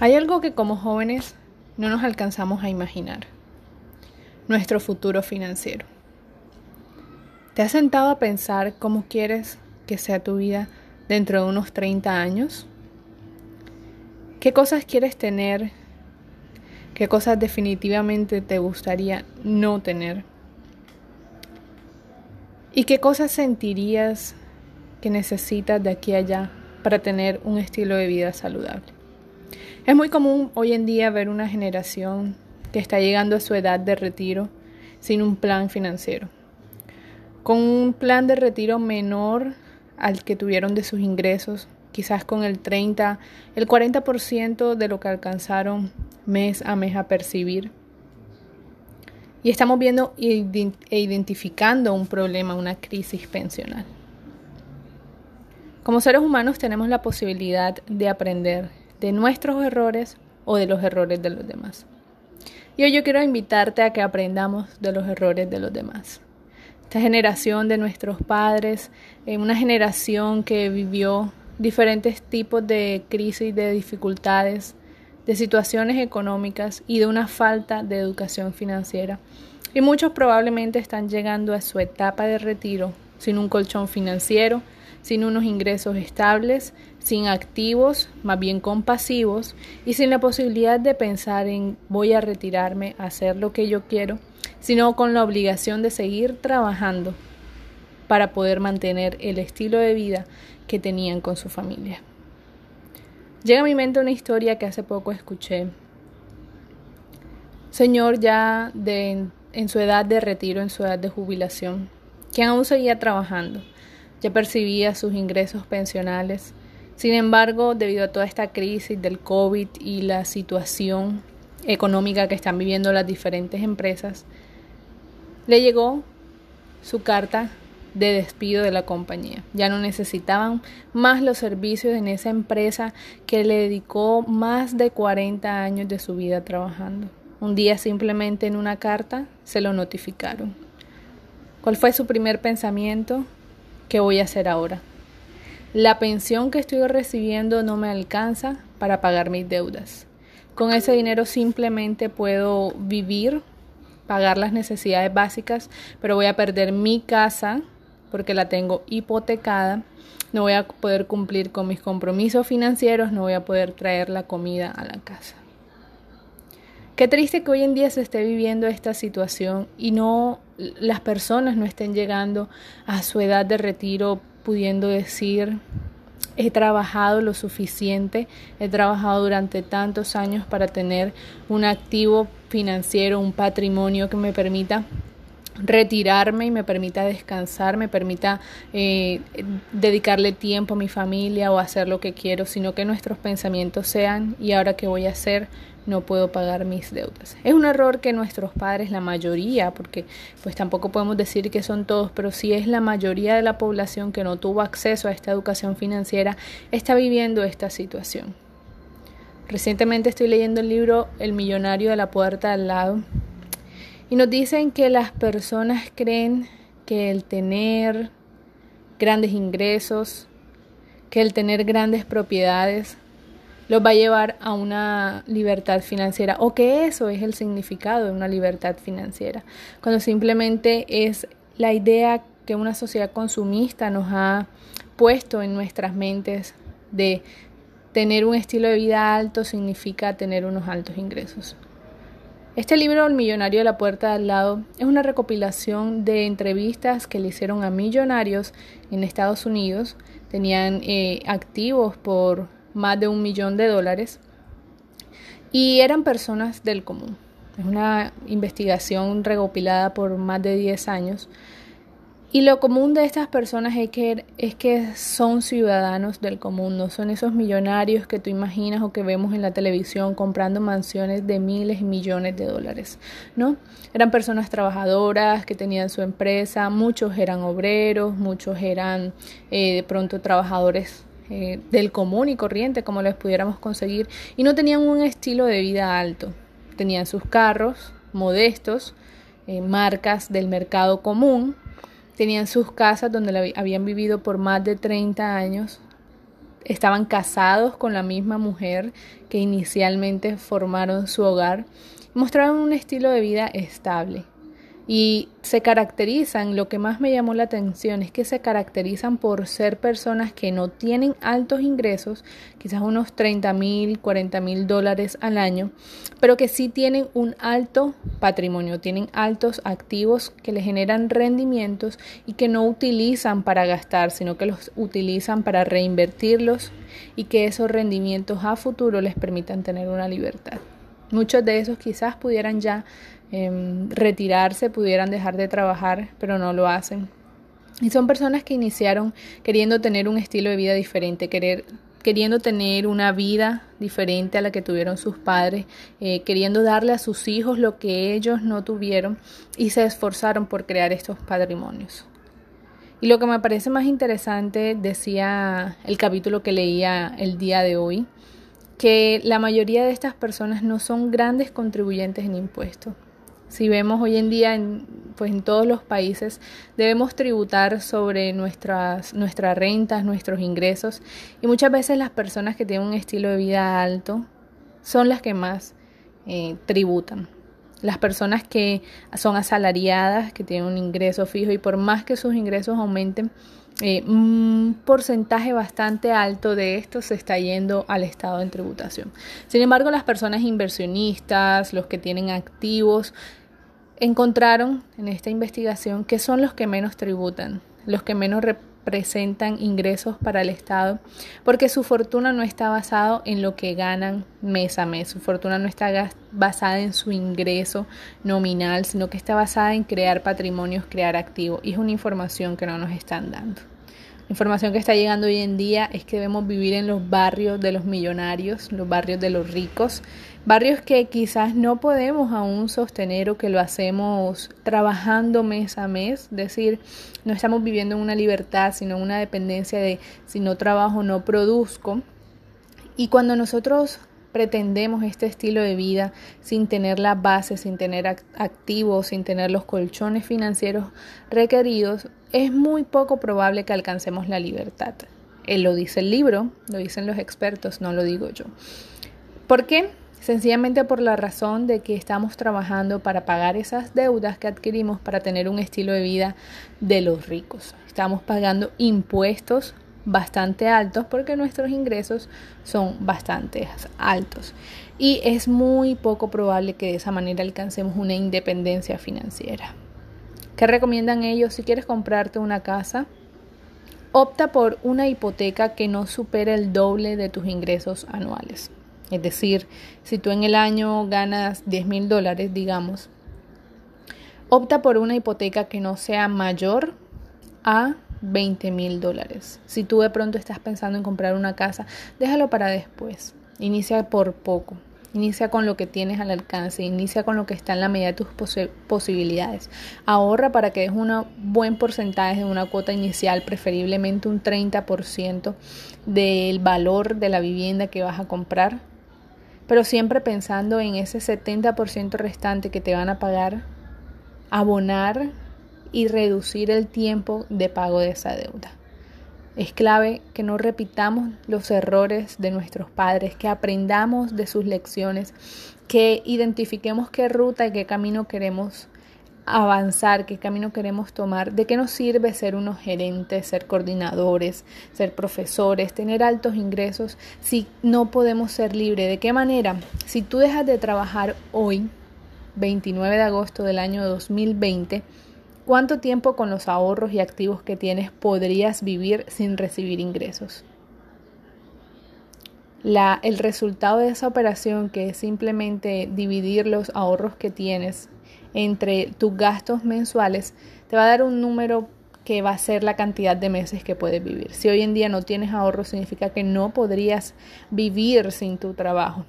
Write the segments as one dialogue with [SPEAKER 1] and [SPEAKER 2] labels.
[SPEAKER 1] Hay algo que como jóvenes no nos alcanzamos a imaginar. Nuestro futuro financiero. ¿Te has sentado a pensar cómo quieres que sea tu vida dentro de unos 30 años? ¿Qué cosas quieres tener? ¿Qué cosas definitivamente te gustaría no tener? ¿Y qué cosas sentirías que necesitas de aquí a allá para tener un estilo de vida saludable? Es muy común hoy en día ver una generación que está llegando a su edad de retiro sin un plan financiero, con un plan de retiro menor al que tuvieron de sus ingresos, quizás con el 30, el 40% de lo que alcanzaron mes a mes a percibir. Y estamos viendo e identificando un problema, una crisis pensional. Como seres humanos tenemos la posibilidad de aprender de nuestros errores o de los errores de los demás. Y hoy yo quiero invitarte a que aprendamos de los errores de los demás. Esta generación de nuestros padres, eh, una generación que vivió diferentes tipos de crisis, de dificultades, de situaciones económicas y de una falta de educación financiera. Y muchos probablemente están llegando a su etapa de retiro sin un colchón financiero, sin unos ingresos estables, sin activos, más bien con pasivos, y sin la posibilidad de pensar en voy a retirarme, a hacer lo que yo quiero, sino con la obligación de seguir trabajando para poder mantener el estilo de vida que tenían con su familia. Llega a mi mente una historia que hace poco escuché. Señor ya de, en su edad de retiro, en su edad de jubilación, quien aún seguía trabajando ya percibía sus ingresos pensionales. Sin embargo, debido a toda esta crisis del COVID y la situación económica que están viviendo las diferentes empresas, le llegó su carta de despido de la compañía. Ya no necesitaban más los servicios en esa empresa que le dedicó más de 40 años de su vida trabajando. Un día simplemente en una carta se lo notificaron. ¿Cuál fue su primer pensamiento? ¿Qué voy a hacer ahora? La pensión que estoy recibiendo no me alcanza para pagar mis deudas. Con ese dinero simplemente puedo vivir, pagar las necesidades básicas, pero voy a perder mi casa porque la tengo hipotecada. No voy a poder cumplir con mis compromisos financieros, no voy a poder traer la comida a la casa. Qué triste que hoy en día se esté viviendo esta situación y no las personas no estén llegando a su edad de retiro pudiendo decir he trabajado lo suficiente, he trabajado durante tantos años para tener un activo financiero, un patrimonio que me permita retirarme y me permita descansar, me permita eh, dedicarle tiempo a mi familia o hacer lo que quiero, sino que nuestros pensamientos sean y ahora qué voy a hacer, no puedo pagar mis deudas. Es un error que nuestros padres, la mayoría, porque pues tampoco podemos decir que son todos, pero sí es la mayoría de la población que no tuvo acceso a esta educación financiera, está viviendo esta situación. Recientemente estoy leyendo el libro El millonario de la puerta al lado y nos dicen que las personas creen que el tener grandes ingresos, que el tener grandes propiedades, los va a llevar a una libertad financiera o que eso es el significado de una libertad financiera, cuando simplemente es la idea que una sociedad consumista nos ha puesto en nuestras mentes de tener un estilo de vida alto significa tener unos altos ingresos. Este libro, El millonario de la puerta de al lado, es una recopilación de entrevistas que le hicieron a millonarios en Estados Unidos. Tenían eh, activos por más de un millón de dólares, y eran personas del común. Es una investigación recopilada por más de 10 años. Y lo común de estas personas es que, es que son ciudadanos del común, no son esos millonarios que tú imaginas o que vemos en la televisión comprando mansiones de miles y millones de dólares, ¿no? Eran personas trabajadoras que tenían su empresa, muchos eran obreros, muchos eran eh, de pronto trabajadores eh, del común y corriente como les pudiéramos conseguir y no tenían un estilo de vida alto. Tenían sus carros modestos, eh, marcas del mercado común, tenían sus casas donde habían vivido por más de 30 años, estaban casados con la misma mujer que inicialmente formaron su hogar, mostraron un estilo de vida estable, y se caracterizan, lo que más me llamó la atención es que se caracterizan por ser personas que no tienen altos ingresos, quizás unos 30 mil, 40 mil dólares al año, pero que sí tienen un alto patrimonio, tienen altos activos que les generan rendimientos y que no utilizan para gastar, sino que los utilizan para reinvertirlos y que esos rendimientos a futuro les permitan tener una libertad. Muchos de esos quizás pudieran ya Em, retirarse, pudieran dejar de trabajar, pero no lo hacen. Y son personas que iniciaron queriendo tener un estilo de vida diferente, querer, queriendo tener una vida diferente a la que tuvieron sus padres, eh, queriendo darle a sus hijos lo que ellos no tuvieron y se esforzaron por crear estos patrimonios. Y lo que me parece más interesante, decía el capítulo que leía el día de hoy, que la mayoría de estas personas no son grandes contribuyentes en impuestos. Si vemos hoy en día en, pues en todos los países debemos tributar sobre nuestras, nuestras rentas, nuestros ingresos y muchas veces las personas que tienen un estilo de vida alto son las que más eh, tributan. Las personas que son asalariadas, que tienen un ingreso fijo y por más que sus ingresos aumenten, eh, un porcentaje bastante alto de esto se está yendo al estado en tributación. Sin embargo, las personas inversionistas, los que tienen activos, encontraron en esta investigación que son los que menos tributan, los que menos representan ingresos para el Estado, porque su fortuna no está basada en lo que ganan mes a mes, su fortuna no está basada en su ingreso nominal, sino que está basada en crear patrimonios, crear activos, y es una información que no nos están dando. La información que está llegando hoy en día es que debemos vivir en los barrios de los millonarios, los barrios de los ricos, barrios que quizás no podemos aún sostener o que lo hacemos trabajando mes a mes, es decir, no estamos viviendo en una libertad, sino en una dependencia de si no trabajo no produzco. Y cuando nosotros pretendemos este estilo de vida sin tener la base, sin tener activos, sin tener los colchones financieros requeridos, es muy poco probable que alcancemos la libertad. Él lo dice el libro, lo dicen los expertos, no lo digo yo. ¿Por qué? Sencillamente por la razón de que estamos trabajando para pagar esas deudas que adquirimos para tener un estilo de vida de los ricos. Estamos pagando impuestos bastante altos porque nuestros ingresos son bastante altos y es muy poco probable que de esa manera alcancemos una independencia financiera. ¿Qué recomiendan ellos si quieres comprarte una casa? Opta por una hipoteca que no supere el doble de tus ingresos anuales. Es decir, si tú en el año ganas 10 mil dólares, digamos, opta por una hipoteca que no sea mayor a 20 mil dólares. Si tú de pronto estás pensando en comprar una casa, déjalo para después. Inicia por poco. Inicia con lo que tienes al alcance, inicia con lo que está en la medida de tus posibilidades. Ahorra para que des un buen porcentaje de una cuota inicial, preferiblemente un 30% del valor de la vivienda que vas a comprar pero siempre pensando en ese 70% restante que te van a pagar, abonar y reducir el tiempo de pago de esa deuda. Es clave que no repitamos los errores de nuestros padres, que aprendamos de sus lecciones, que identifiquemos qué ruta y qué camino queremos avanzar, qué camino queremos tomar, de qué nos sirve ser unos gerentes, ser coordinadores, ser profesores, tener altos ingresos si no podemos ser libres. ¿De qué manera? Si tú dejas de trabajar hoy, 29 de agosto del año 2020, ¿cuánto tiempo con los ahorros y activos que tienes podrías vivir sin recibir ingresos? La, el resultado de esa operación, que es simplemente dividir los ahorros que tienes entre tus gastos mensuales, te va a dar un número que va a ser la cantidad de meses que puedes vivir. Si hoy en día no tienes ahorro, significa que no podrías vivir sin tu trabajo.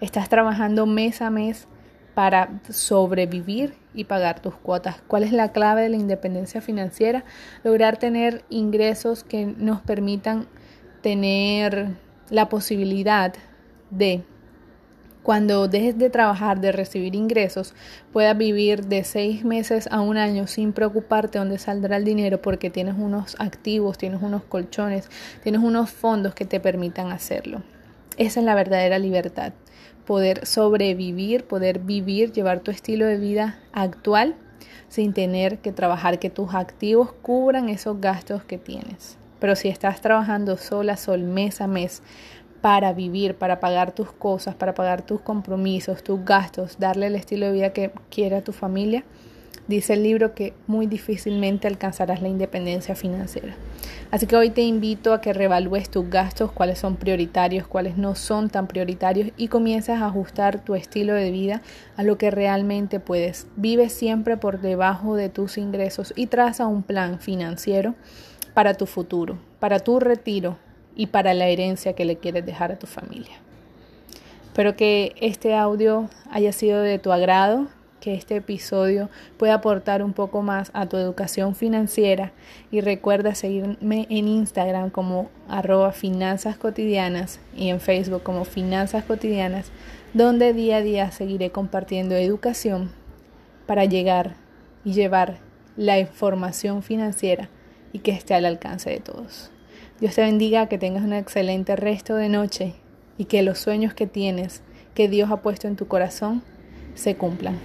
[SPEAKER 1] Estás trabajando mes a mes para sobrevivir y pagar tus cuotas. ¿Cuál es la clave de la independencia financiera? Lograr tener ingresos que nos permitan tener la posibilidad de cuando dejes de trabajar, de recibir ingresos, puedas vivir de seis meses a un año sin preocuparte dónde saldrá el dinero porque tienes unos activos, tienes unos colchones, tienes unos fondos que te permitan hacerlo. Esa es la verdadera libertad. Poder sobrevivir, poder vivir, llevar tu estilo de vida actual sin tener que trabajar, que tus activos cubran esos gastos que tienes. Pero si estás trabajando sola, sol, mes a mes, para vivir, para pagar tus cosas, para pagar tus compromisos, tus gastos, darle el estilo de vida que quiera tu familia, dice el libro que muy difícilmente alcanzarás la independencia financiera. Así que hoy te invito a que revalúes tus gastos, cuáles son prioritarios, cuáles no son tan prioritarios y comiences a ajustar tu estilo de vida a lo que realmente puedes. Vive siempre por debajo de tus ingresos y traza un plan financiero para tu futuro, para tu retiro, y para la herencia que le quieres dejar a tu familia. Espero que este audio haya sido de tu agrado, que este episodio pueda aportar un poco más a tu educación financiera y recuerda seguirme en Instagram como arroba finanzas cotidianas y en Facebook como finanzas cotidianas, donde día a día seguiré compartiendo educación para llegar y llevar la información financiera y que esté al alcance de todos. Dios te bendiga, que tengas un excelente resto de noche y que los sueños que tienes, que Dios ha puesto en tu corazón, se cumplan.